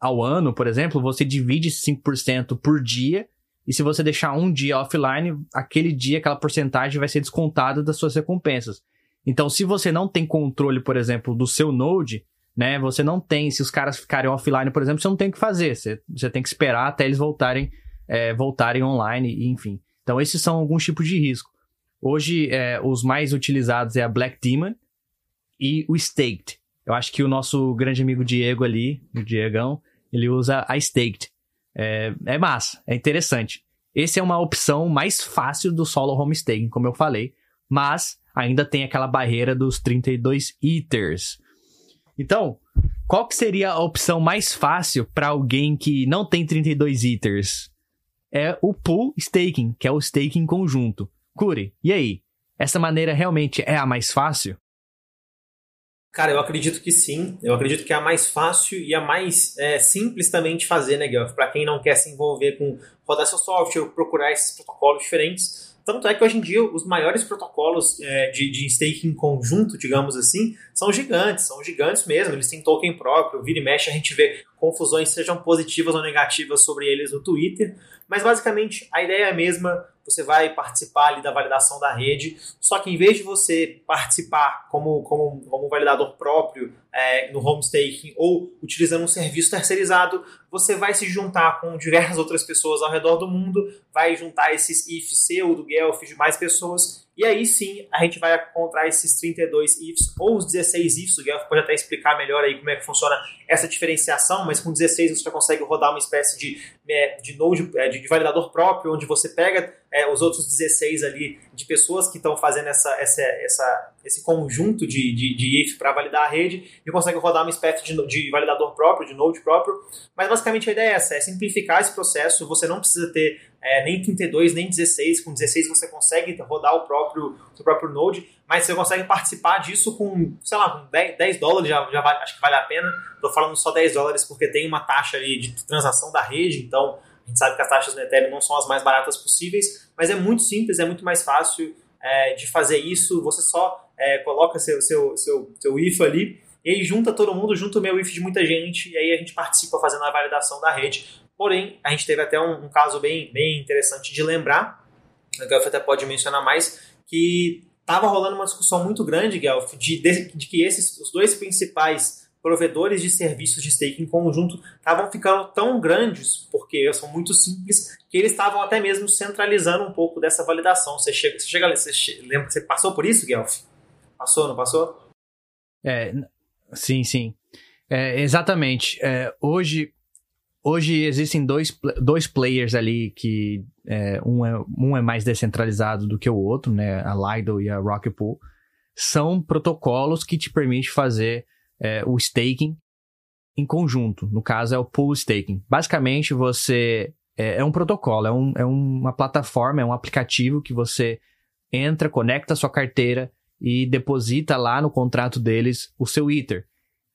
ao ano, por exemplo, você divide 5% por dia, e se você deixar um dia offline, aquele dia, aquela porcentagem vai ser descontada das suas recompensas. Então, se você não tem controle, por exemplo, do seu node, né, você não tem, se os caras ficarem offline, por exemplo, você não tem o que fazer, você, você tem que esperar até eles voltarem, é, voltarem online, enfim. Então, esses são alguns tipos de risco. Hoje, é, os mais utilizados é a Black Demon e o Staked. Eu acho que o nosso grande amigo Diego ali, o Diegão, ele usa a staked. É, é massa, é interessante. Esse é uma opção mais fácil do solo home staking, como eu falei, mas ainda tem aquela barreira dos 32 ethers. Então, qual que seria a opção mais fácil para alguém que não tem 32 ethers? É o pool staking, que é o staking conjunto. Curi, e aí? Essa maneira realmente é a mais fácil? Cara, eu acredito que sim. Eu acredito que é a mais fácil e a mais é, simples também de fazer, né, Guelph? Para quem não quer se envolver com rodar seu software, procurar esses protocolos diferentes. Tanto é que hoje em dia os maiores protocolos é, de, de staking conjunto, digamos assim, são gigantes, são gigantes mesmo, eles têm token próprio, vira e mexe a gente vê confusões, sejam positivas ou negativas sobre eles no Twitter, mas basicamente a ideia é a mesma, você vai participar ali da validação da rede, só que em vez de você participar como, como, como validador próprio é, no home staking ou utilizando um serviço terceirizado, você vai se juntar com diversas outras pessoas ao redor do mundo, vai juntar esses if seu, do Guelph, de mais pessoas, e aí sim a gente vai encontrar esses 32 ifs ou os 16 ifs, o Guelph pode até explicar melhor aí como é que funciona essa diferenciação, mas com 16 você já consegue rodar uma espécie de, é, de node, é, de validador próprio, onde você pega é, os outros 16 ali de pessoas que estão fazendo essa, essa, essa, esse conjunto de, de, de para validar a rede e consegue rodar uma espécie de, de validador próprio, de node próprio. Mas basicamente a ideia é essa: é simplificar esse processo. Você não precisa ter é, nem 32, nem 16. Com 16 você consegue rodar o próprio, o próprio node, mas você consegue participar disso com, sei lá, com 10, 10 dólares, já, já vale, acho que vale a pena. Estou falando só 10 dólares porque tem uma taxa ali de transação da rede, então a gente sabe que as taxas no Ethereum não são as mais baratas possíveis, mas é muito simples, é muito mais fácil é, de fazer isso. Você só é, coloca seu, seu, seu, seu IF ali e aí junta todo mundo, junta o meu IF de muita gente, e aí a gente participa fazendo a validação da rede. Porém, a gente teve até um, um caso bem, bem interessante de lembrar, o Guelph até pode mencionar mais, que estava rolando uma discussão muito grande, Guelph, de, de, de, que esses, os dois principais provedores de serviços de staking em conjunto estavam ficando tão grandes, porque são muito simples, que eles estavam até mesmo centralizando um pouco dessa validação. Você chega, você chega você lembra que você passou por isso, Guelph? Passou, não passou? É, sim, sim. É, exatamente. É, hoje, hoje existem dois, dois players ali que é, um, é, um é mais descentralizado do que o outro, né? A Lido e a Rocket Pool. São protocolos que te permitem fazer é, o staking em conjunto. No caso, é o pool staking. Basicamente, você. É, é um protocolo, é, um, é uma plataforma, é um aplicativo que você entra, conecta a sua carteira e deposita lá no contrato deles o seu Ether.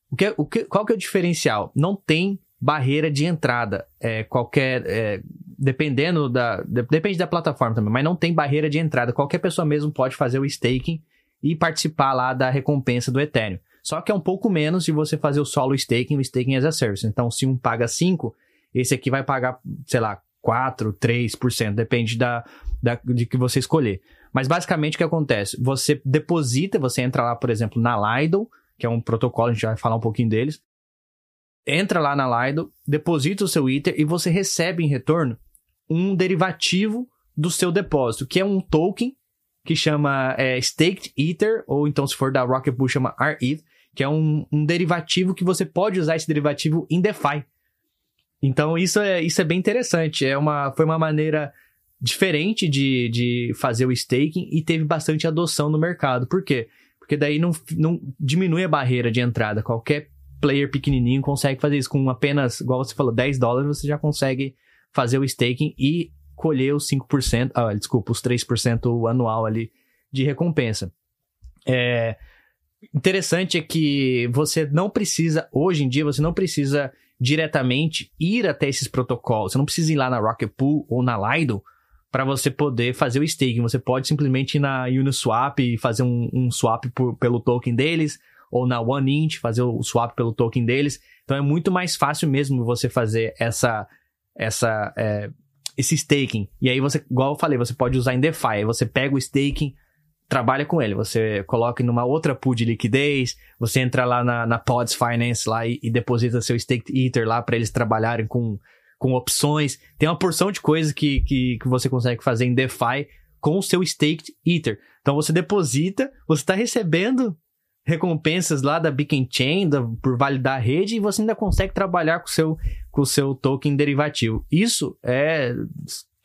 O que, o que, qual que é o diferencial? Não tem barreira de entrada. É, qualquer. É, dependendo da. De, depende da plataforma também, mas não tem barreira de entrada. Qualquer pessoa mesmo pode fazer o staking e participar lá da recompensa do Ethereum. Só que é um pouco menos de você fazer o solo staking, o staking as a service. Então, se um paga 5, esse aqui vai pagar, sei lá, 4, 3%, depende da, da, de que você escolher. Mas basicamente o que acontece? Você deposita, você entra lá, por exemplo, na Lido, que é um protocolo, a gente vai falar um pouquinho deles. Entra lá na Lido, deposita o seu Ether e você recebe em retorno um derivativo do seu depósito, que é um token que chama é, Staked Ether, ou então se for da Rocket Pool chama RETH, que é um, um derivativo que você pode usar esse derivativo em DeFi. Então isso é, isso é bem interessante. É uma, foi uma maneira diferente de, de fazer o staking e teve bastante adoção no mercado. Por quê? Porque daí não, não diminui a barreira de entrada. Qualquer player pequenininho consegue fazer isso com apenas, igual você falou, 10 dólares, você já consegue fazer o staking e colher os 5%, ah, desculpa, os 3% anual ali de recompensa. É, interessante é que você não precisa, hoje em dia, você não precisa diretamente ir até esses protocolos. Você não precisa ir lá na Rocket Pool ou na Lido para você poder fazer o staking. Você pode simplesmente ir na Uniswap e fazer um, um swap por, pelo token deles, ou na OneInt fazer o swap pelo token deles. Então é muito mais fácil mesmo você fazer essa, essa, é, esse staking. E aí você, igual eu falei, você pode usar em DeFi. Aí você pega o staking, trabalha com ele. Você coloca em uma outra pool de liquidez, você entra lá na, na Pods Finance lá e, e deposita seu Staked Ether lá para eles trabalharem com com opções. Tem uma porção de coisas que, que, que você consegue fazer em DeFi com o seu staked Ether. Então você deposita, você está recebendo recompensas lá da Beacon Chain da, por validar a rede e você ainda consegue trabalhar com o seu, com o seu token derivativo. Isso é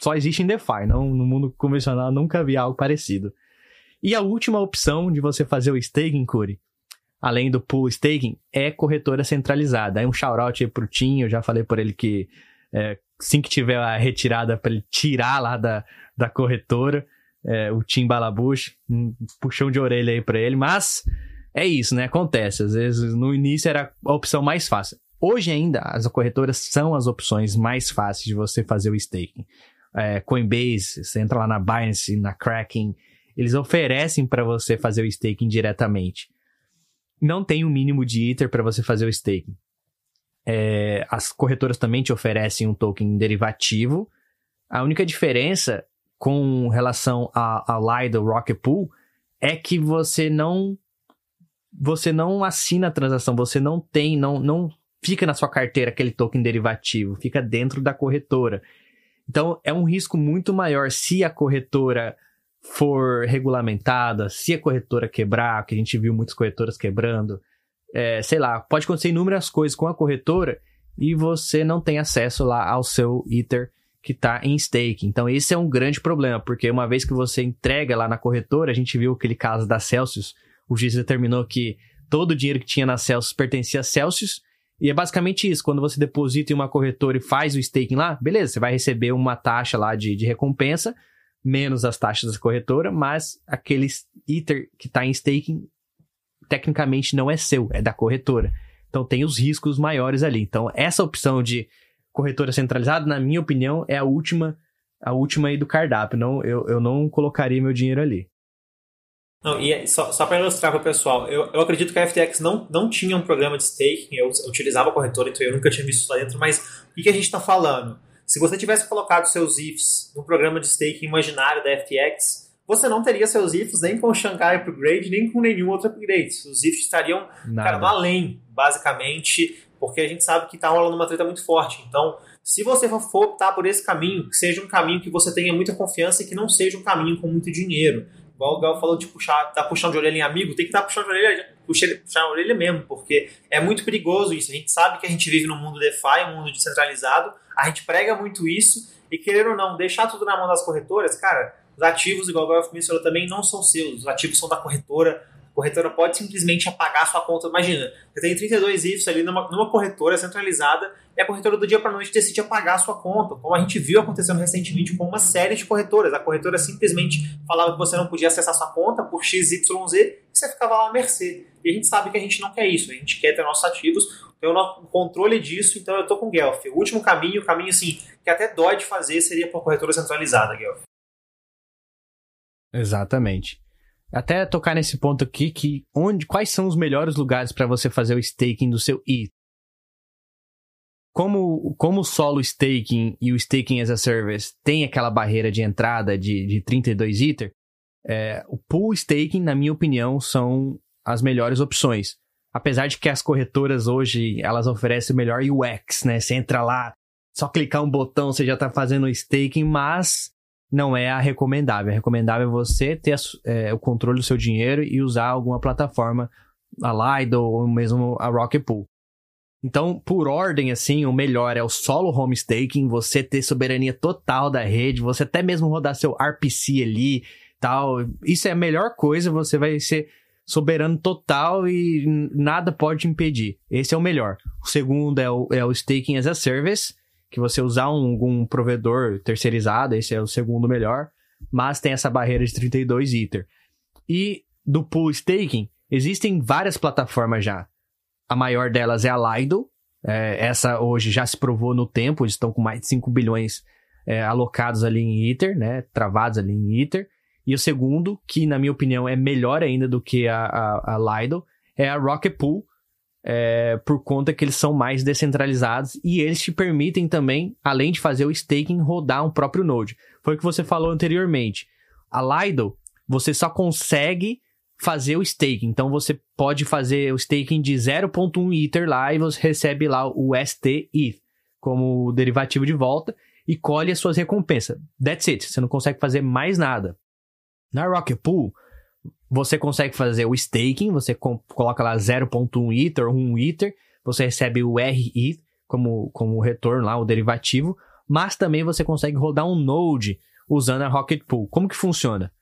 só existe em DeFi, não, no mundo convencional nunca vi algo parecido. E a última opção de você fazer o staking, Curi, além do pool staking, é corretora centralizada. Aí um shout-out aí pro Tim, eu já falei por ele que é, assim que tiver a retirada para ele tirar lá da, da corretora, é, o Tim Balabush, um puxão de orelha aí para ele, mas é isso, né? Acontece, às vezes no início era a opção mais fácil. Hoje ainda as corretoras são as opções mais fáceis de você fazer o staking. é, Coinbase, você entra lá na Binance, na Kraken, eles oferecem para você fazer o staking diretamente. Não tem o um mínimo de Ether para você fazer o staking. É, as corretoras também te oferecem um token derivativo. A única diferença com relação a, a Lido Rocket Pool é que você não você não assina a transação, você não tem, não, não fica na sua carteira aquele token derivativo, fica dentro da corretora. Então é um risco muito maior se a corretora for regulamentada, se a corretora quebrar, que a gente viu muitas corretoras quebrando, é, sei lá, pode acontecer inúmeras coisas com a corretora e você não tem acesso lá ao seu Ether que está em stake. Então esse é um grande problema, porque uma vez que você entrega lá na corretora, a gente viu aquele caso da Celsius, o juiz determinou que todo o dinheiro que tinha na Celsius pertencia a Celsius, e é basicamente isso, quando você deposita em uma corretora e faz o staking lá, beleza, você vai receber uma taxa lá de, de recompensa, menos as taxas da corretora, mas aquele Ether que está em staking tecnicamente não é seu, é da corretora. Então tem os riscos maiores ali. Então essa opção de corretora centralizada, na minha opinião, é a última a última aí do cardápio. Não, eu, eu não colocaria meu dinheiro ali. Não, e é, só, só para ilustrar para o pessoal, eu, eu acredito que a FTX não, não tinha um programa de staking, eu, eu utilizava a corretora, então eu nunca tinha visto isso lá dentro, mas o que, que a gente está falando? Se você tivesse colocado seus IFs no programa de staking imaginário da FTX, você não teria seus IFs nem com o Shanghai Upgrade, nem com nenhum outro upgrade. Os IFs estariam cara, no além, basicamente, porque a gente sabe que está rolando uma treta muito forte. Então, se você for optar por esse caminho, que seja um caminho que você tenha muita confiança e que não seja um caminho com muito dinheiro. Igual o Gal falou de puxar, tá puxando de orelha em amigo, tem que estar tá puxando de orelha, puxar, puxar a orelha mesmo, porque é muito perigoso isso. A gente sabe que a gente vive num mundo DeFi, um mundo descentralizado, a gente prega muito isso, e querer ou não, deixar tudo na mão das corretoras, cara, os ativos, igual o Gal mencionou também, não são seus, os ativos são da corretora, corretora pode simplesmente apagar sua conta. Imagina, você tem 32 IFs ali numa, numa corretora centralizada e a corretora do dia para noite decide apagar a sua conta, como a gente viu acontecendo recentemente com uma série de corretoras. A corretora simplesmente falava que você não podia acessar sua conta por XYZ e você ficava lá à mercê. E a gente sabe que a gente não quer isso, a gente quer ter nossos ativos, ter o controle disso, então eu tô com o Guelph. O último caminho, o caminho assim, que até dói de fazer, seria para corretora centralizada, Guelph. Exatamente. Até tocar nesse ponto aqui que onde, quais são os melhores lugares para você fazer o staking do seu ETH? como, como o solo staking e o staking as a service tem aquela barreira de entrada de, de 32 Ether, é, o pool staking, na minha opinião, são as melhores opções. Apesar de que as corretoras hoje, elas oferecem melhor UX, né? Você entra lá, só clicar um botão, você já está fazendo staking, mas não é a recomendável. A recomendável é você ter é, o controle do seu dinheiro e usar alguma plataforma, a Lido ou mesmo a Rocket Pool. Então, por ordem, assim, o melhor é o solo home staking, você ter soberania total da rede, você até mesmo rodar seu RPC ali, tal. Isso é a melhor coisa, você vai ser soberano total e nada pode impedir. Esse é o melhor. O segundo é o, é o staking as a service, que você usar um, um provedor terceirizado, esse é o segundo melhor, mas tem essa barreira de 32 Ether. E do pool staking, existem várias plataformas já. A maior delas é a Lido. É, essa hoje já se provou no tempo, eles estão com mais de 5 bilhões é, alocados ali em Ether, né? Travados ali em Ether. E o segundo, que na minha opinião é melhor ainda do que a, a, a Lido, é a Rocket Pool, é, por conta que eles são mais descentralizados e eles te permitem também, além de fazer o staking, rodar um próprio node. Foi o que você falou anteriormente. A Lido, você só consegue fazer o staking. Então você pode fazer o staking de 0.1 Ether lá e você recebe lá o ST ETH como derivativo de volta e colhe as suas recompensas. That's it. Você não consegue fazer mais nada. Na Rocket Pool, você consegue fazer o staking, você coloca lá 0.1 Ether, 1 Ether, você recebe o RETH como, como retorno lá, o derivativo, mas também você consegue rodar um node usando a Rocket Pool. Como que funciona?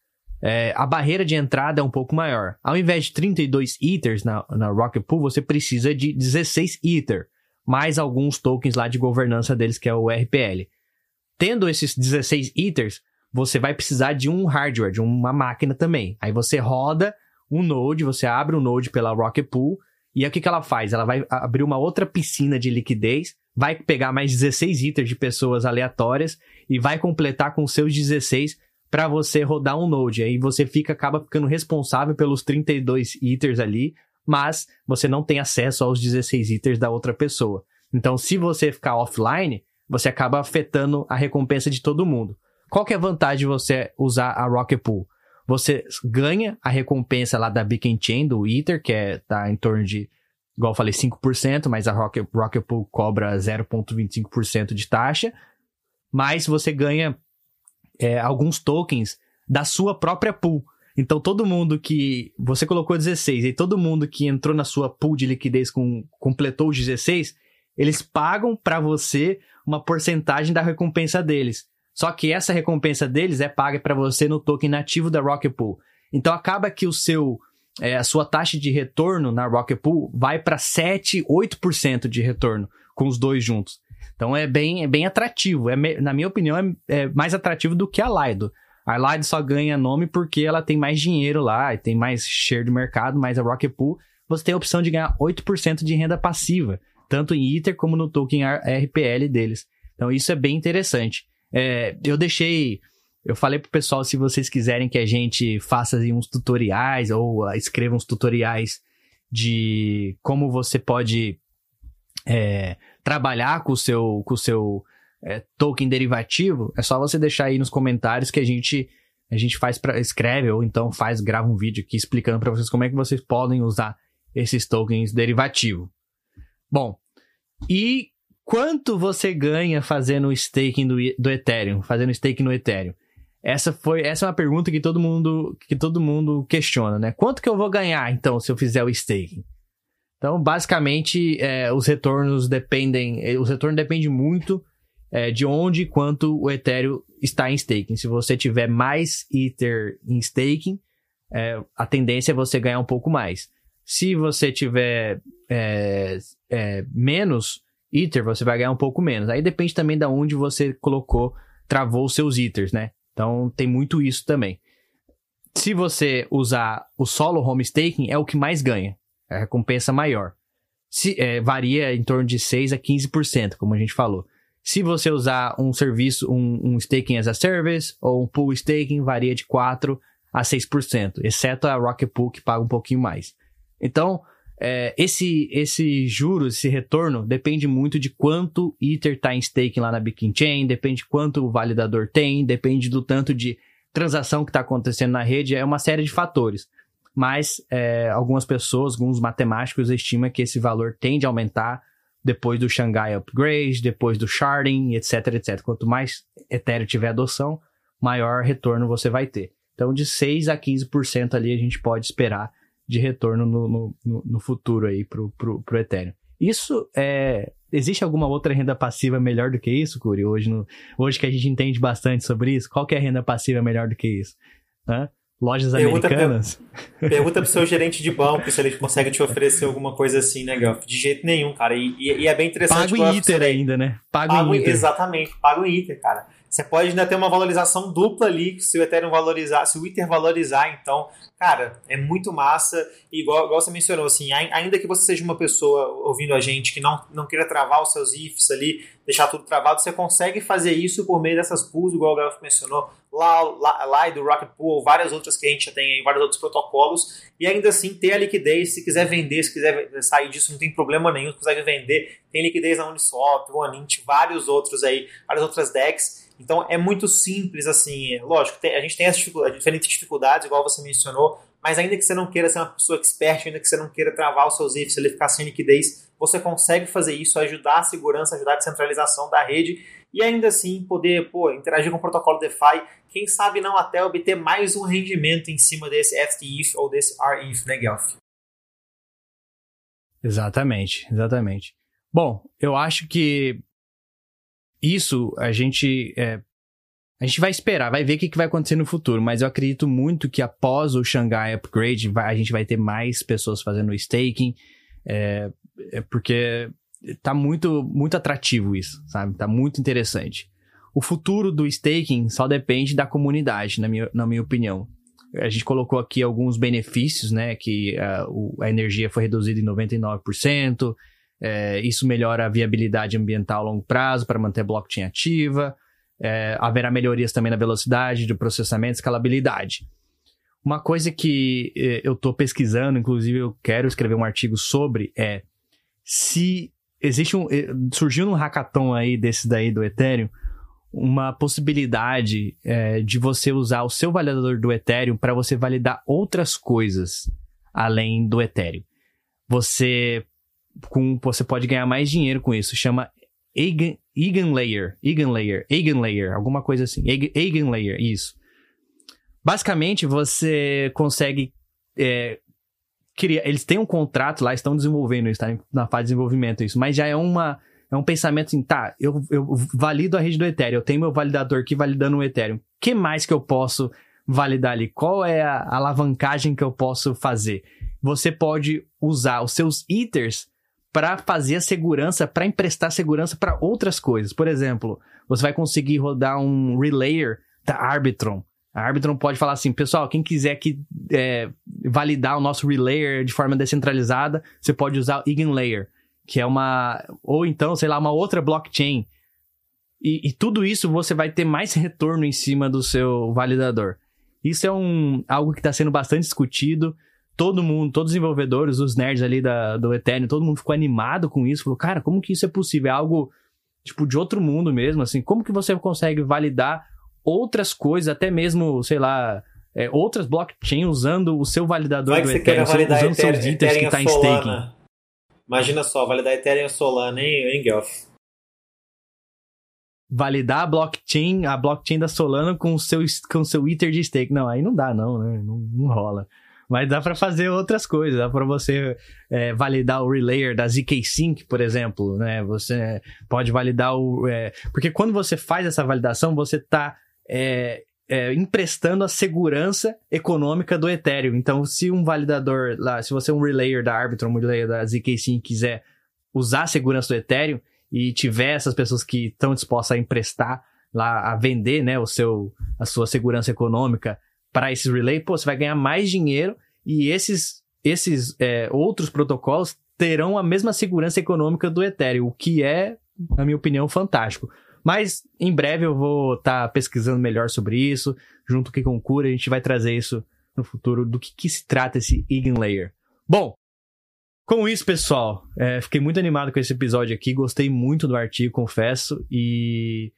é, a barreira de entrada é um pouco maior. Ao invés de 32 Ethers na, na Rocket Pool, você precisa de 16 Ether, mais alguns tokens lá de governança deles, que é o RPL. Tendo esses 16 Ethers, você vai precisar de um hardware, de uma máquina também. Aí você roda um node, você abre um node pela Rocket Pool, e aí o que, que ela faz? Ela vai abrir uma outra piscina de liquidez, vai pegar mais 16 Ethers de pessoas aleatórias e vai completar com seus 16 para você rodar um node. Aí você fica acaba ficando responsável pelos 32 Ethers ali, mas você não tem acesso aos 16 Ethers da outra pessoa. Então, se você ficar offline, você acaba afetando a recompensa de todo mundo. Qual que é a vantagem de você usar a Rocket Pool? Você ganha a recompensa lá da Beacon Chain, do Ether, que é, tá em torno de, igual eu falei, 5%, mas a Rocket, Rocket Pool cobra 0,25% de taxa. Mas você ganha é, alguns tokens da sua própria pool. Então todo mundo que. Você colocou 16, e todo mundo que entrou na sua pool de liquidez com, completou os 16, eles pagam para você uma porcentagem da recompensa deles. Só que essa recompensa deles é paga para você no token nativo da Rocket Pool. Então acaba que o seu é, a sua taxa de retorno na Rocket Pool vai para 7, 8% de retorno com os dois juntos. Então é bem, é bem atrativo. É, na minha opinião, é, é mais atrativo do que a Lido. A Lido só ganha nome porque ela tem mais dinheiro lá e tem mais share de mercado, mas a Rocket Pool você tem a opção de ganhar 8% de renda passiva, tanto em Ether como no token RPL deles. Então isso é bem interessante. É, eu deixei. Eu falei pro pessoal se vocês quiserem que a gente faça uns tutoriais ou uh, escreva uns tutoriais de como você pode é, trabalhar com o seu, com o seu é, token derivativo, é só você deixar aí nos comentários que a gente a gente faz para escreve ou então faz grava um vídeo aqui explicando para vocês como é que vocês podem usar esses tokens derivativo. Bom, e quanto você ganha fazendo staking do, do Ethereum, fazendo staking no Ethereum? Essa foi essa é uma pergunta que todo mundo que todo mundo questiona, né? Quanto que eu vou ganhar então se eu fizer o staking? Então, basicamente, é, os retornos dependem, eh, os retornos dependem muito é, de onde e quanto o Ethereum está em staking. Se você tiver mais Ether em staking, é, a tendência é você ganhar um pouco mais. Se você tiver é, é, menos Ether, você vai ganhar um pouco menos. Aí depende também de onde você colocou, travou os seus Ethers, né? Então tem muito isso também. Se você usar o solo home staking, é o que mais ganha. É a recompensa maior. Se, é, varia em torno de 6 a 15%, como a gente falou. Se você usar um serviço, um, um staking as a service ou um pool staking, varia de 4 a 6%, exceto a Rocket Pool que paga um pouquinho mais. Então, é, esse, esse juros, esse retorno, depende muito de quanto Ether está em staking lá na Beacon Chain, depende de quanto o validador tem, depende do tanto de transação que está acontecendo na rede, é uma série de fatores. Mas é, algumas pessoas, alguns matemáticos estimam que esse valor tende a aumentar depois do Shanghai Upgrade, depois do Sharding, etc, etc. Quanto mais Ethereum tiver adoção, maior retorno você vai ter. Então, de 6 a 15% ali a gente pode esperar de retorno no, no, no futuro aí pro, pro, pro Ethereum. Isso é. Existe alguma outra renda passiva melhor do que isso, Curi? Hoje, no, hoje que a gente entende bastante sobre isso, qual que é a renda passiva melhor do que isso? Hã? Lojas pergunta americanas? Per, pergunta pro seu gerente de banco se ele consegue te oferecer alguma coisa assim, né, Gelf? De jeito nenhum, cara. E, e, e é bem interessante. Pago em ITER ainda, né? Pago, pago em ITER. Exatamente, pago em ITER, cara. Você pode ainda ter uma valorização dupla ali, se o Ethereum valorizar, se o Ether valorizar, então, cara, é muito massa. Igual, igual você mencionou, assim, ainda que você seja uma pessoa ouvindo a gente que não, não queira travar os seus ifs ali, deixar tudo travado, você consegue fazer isso por meio dessas pools, igual o Galf mencionou, lá, lá, lá do Rocket Pool, várias outras que a gente já tem vários outros protocolos, e ainda assim ter a liquidez, se quiser vender, se quiser sair disso, não tem problema nenhum, se consegue vender, tem liquidez na Uniswap, OneInt, vários outros aí, várias outras decks, então é muito simples assim. Lógico, tem, a gente tem as dificuldades, diferentes dificuldades, igual você mencionou, mas ainda que você não queira ser uma pessoa expert, ainda que você não queira travar os seus ifs, ele ficar sem liquidez, você consegue fazer isso, ajudar a segurança, ajudar a descentralização da rede e ainda assim poder pô, interagir com o protocolo DeFi, quem sabe não até obter mais um rendimento em cima desse FTIF ou desse REIF, né, Guelph? Exatamente, exatamente. Bom, eu acho que isso a gente é, a gente vai esperar, vai ver o que, que vai acontecer no futuro, mas eu acredito muito que após o Shanghai Upgrade vai, a gente vai ter mais pessoas fazendo staking, é, é porque tá muito, muito atrativo isso, sabe? Tá muito interessante. O futuro do staking só depende da comunidade, na minha, na minha opinião. A gente colocou aqui alguns benefícios, né? Que uh, a energia foi reduzida em 99%, É, isso melhora a viabilidade ambiental a longo prazo para manter a blockchain ativa. É, haverá melhorias também na velocidade de processamento e escalabilidade. Uma coisa que é, eu estou pesquisando, inclusive eu quero escrever um artigo sobre, é se existe um. É, surgiu um hackathon aí desse daí do Ethereum uma possibilidade é, de você usar o seu validador do Ethereum para você validar outras coisas além do Ethereum. Você com você pode ganhar mais dinheiro com isso. Chama Eigen, Layer, Eigen Layer, Eigen Layer, alguma coisa assim. Eigen, Layer, isso. Basicamente, você consegue é, criar. Eles têm um contrato lá, estão desenvolvendo isso, tá na fase de desenvolvimento isso, mas já é uma é um pensamento assim, tá, eu, eu valido a rede do Ethereum, eu tenho meu validador aqui validando o Ethereum. O que mais que eu posso validar ali? Qual é a alavancagem que eu posso fazer? Você pode usar os seus Ethers para fazer a segurança, para emprestar segurança para outras coisas. Por exemplo, você vai conseguir rodar um relayer da Arbitron. A Arbitron pode falar assim, pessoal, quem quiser que é, validar o nosso relayer de forma descentralizada, você pode usar o Eigenlayer que é uma. Ou então, sei lá, uma outra blockchain. E, e, tudo isso você vai ter mais retorno em cima do seu validador. Isso é um, algo que está sendo bastante discutido. Todo mundo, todos os desenvolvedores, os nerds ali da, do Ethereum, todo mundo ficou animado com isso. Falou, cara, como que isso é possível? É algo, tipo, de outro mundo mesmo, assim. Como que você consegue validar outras coisas, até mesmo, sei lá, é, outras blockchains usando o seu validador Vai do Ethereum, usando seus itens que está em staking. Imagina só, validar Ethereum Solana em, em Guelph. Validar a blockchain, a blockchain da Solana com o seu, com seu Ether de stake. Não, aí não dá, não, né? Não, não rola. Mas dá para fazer outras coisas. Dá para você é, validar o relayer da ZK Sync, por exemplo, né? Você pode validar o... É, porque quando você faz essa validação, você está é, é, emprestando a segurança econômica do Ethereum. Então, se um validador lá, se você é um relayer da Arbitrum, um relayer da ZK quiser usar a segurança do Ethereum e tiver essas pessoas que estão dispostas a emprestar lá, a vender, né, o seu, a sua segurança econômica para esses relay, pô, você vai ganhar mais dinheiro e esses, esses é, outros protocolos terão a mesma segurança econômica do Ethereum, o que é, na minha opinião, fantástico. Mas em breve eu vou estar tá pesquisando melhor sobre isso, junto com o Cura, a gente vai trazer isso no futuro, do que, que se trata esse Layer. Bom, com isso, pessoal, é, fiquei muito animado com esse episódio aqui, gostei muito do artigo, confesso, e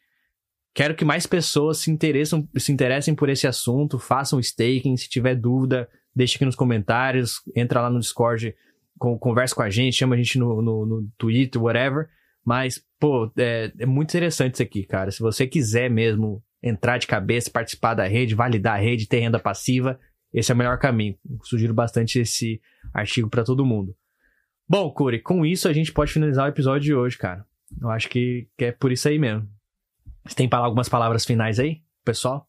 quero que mais pessoas se, interessem, se interessem por esse assunto, façam staking, se tiver dúvida, deixe aqui nos comentários, entra lá no Discord, conversa com a gente, chama a gente no, no, no Twitter, whatever. Mas, pô, é, é muito interessante isso aqui, cara. Se você quiser mesmo entrar de cabeça, participar da rede, validar a rede, ter renda passiva, esse é o melhor caminho. Sugiro bastante esse artigo para todo mundo. Bom, Curi, com isso a gente pode finalizar o episódio de hoje, cara. Eu acho que, que é por isso aí mesmo. Você tem algumas palavras finais aí, pessoal?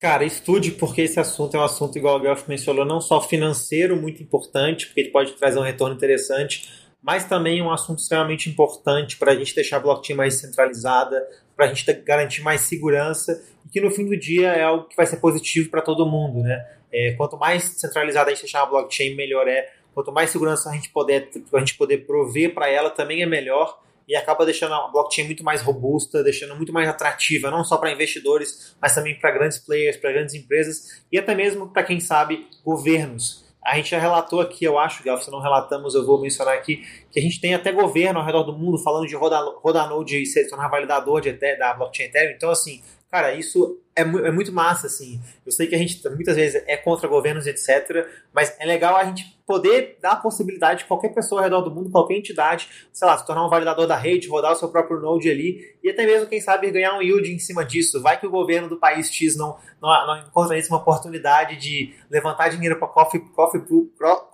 Cara, estude porque esse assunto é um assunto, igual o Guelph mencionou, não só financeiro, muito importante, porque ele pode trazer um retorno interessante, mas também um assunto extremamente importante para a gente deixar a blockchain mais centralizada, para a gente garantir mais segurança e que no fim do dia é algo que vai ser positivo para todo mundo, né? É, quanto mais centralizada a gente deixar a blockchain, melhor é. Quanto mais segurança a gente puder, a gente poder prover para ela, também é melhor e acaba deixando a blockchain muito mais robusta, deixando muito mais atrativa, não só para investidores, mas também para grandes players, para grandes empresas e até mesmo para quem sabe governos. A gente já relatou aqui, eu acho, Gal, se não relatamos, eu vou mencionar aqui, que a gente tem até governo ao redor do mundo falando de rodar, node e se tornar validador de, da blockchain Ethereum. Então, assim, cara, isso é, é, muito massa, assim. Eu sei que a gente muitas vezes é contra governos, etc., mas é legal a gente poder dar a possibilidade de qualquer pessoa ao redor do mundo, qualquer entidade, sei lá, se tornar um validador da rede, rodar o seu próprio node ali, e até mesmo, quem sabe, ganhar um yield em cima disso. Vai que o governo do país X não, não, não encontra isso uma oportunidade de levantar dinheiro para cofre, cofre,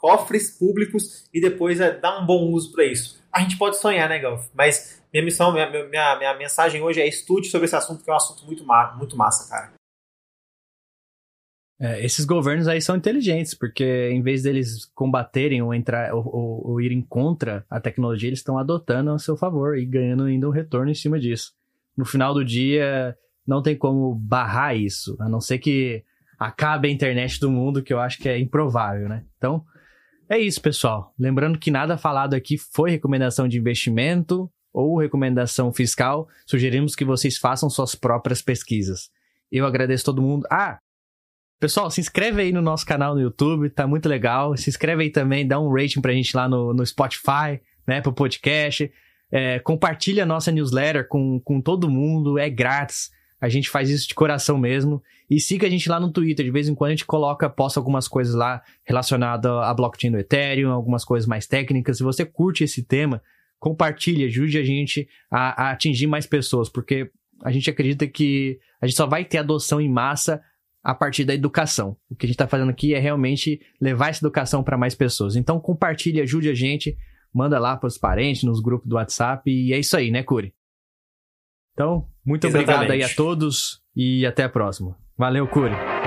cofres públicos e depois é, dar um bom uso para isso. A gente pode sonhar, né, Galf? Mas minha missão, minha, minha, minha mensagem hoje é estude sobre esse assunto, que é um assunto muito, ma muito massa, cara. É, esses governos aí são inteligentes, porque em vez deles combaterem ou, entrar, ou, ou, ou irem contra a tecnologia, eles estão adotando a seu favor e ganhando ainda um retorno em cima disso. No final do dia, não tem como barrar isso, a não ser que acabe a internet do mundo, que eu acho que é improvável, né? Então, É isso, pessoal. Lembrando que nada falado aqui foi recomendação de investimento ou recomendação fiscal. Sugerimos que vocês façam suas próprias pesquisas. Eu agradeço todo mundo. Ah, Pessoal, se inscreve aí no nosso canal no YouTube, tá muito legal. Se inscreve aí também, dá um rating pra gente lá no, no Spotify, né, pro podcast. É, compartilha a nossa newsletter com, com todo mundo, é grátis. A gente faz isso de coração mesmo. E siga a gente lá no Twitter. De vez em quando a gente coloca, posta algumas coisas lá relacionadas à blockchain do Ethereum, algumas coisas mais técnicas. Se você curte esse tema, compartilhe, ajude a gente a, a atingir mais pessoas, porque a gente acredita que a gente só vai ter adoção em massa a partir da educação. O que a gente está fazendo aqui é realmente levar essa educação para mais pessoas. Então compartilhe, ajude a gente, manda lá para os parentes, nos grupos do WhatsApp e é isso aí, né, Curi? Então, muito Exatamente. obrigado aí a todos e até a próxima. Valeu, Curi.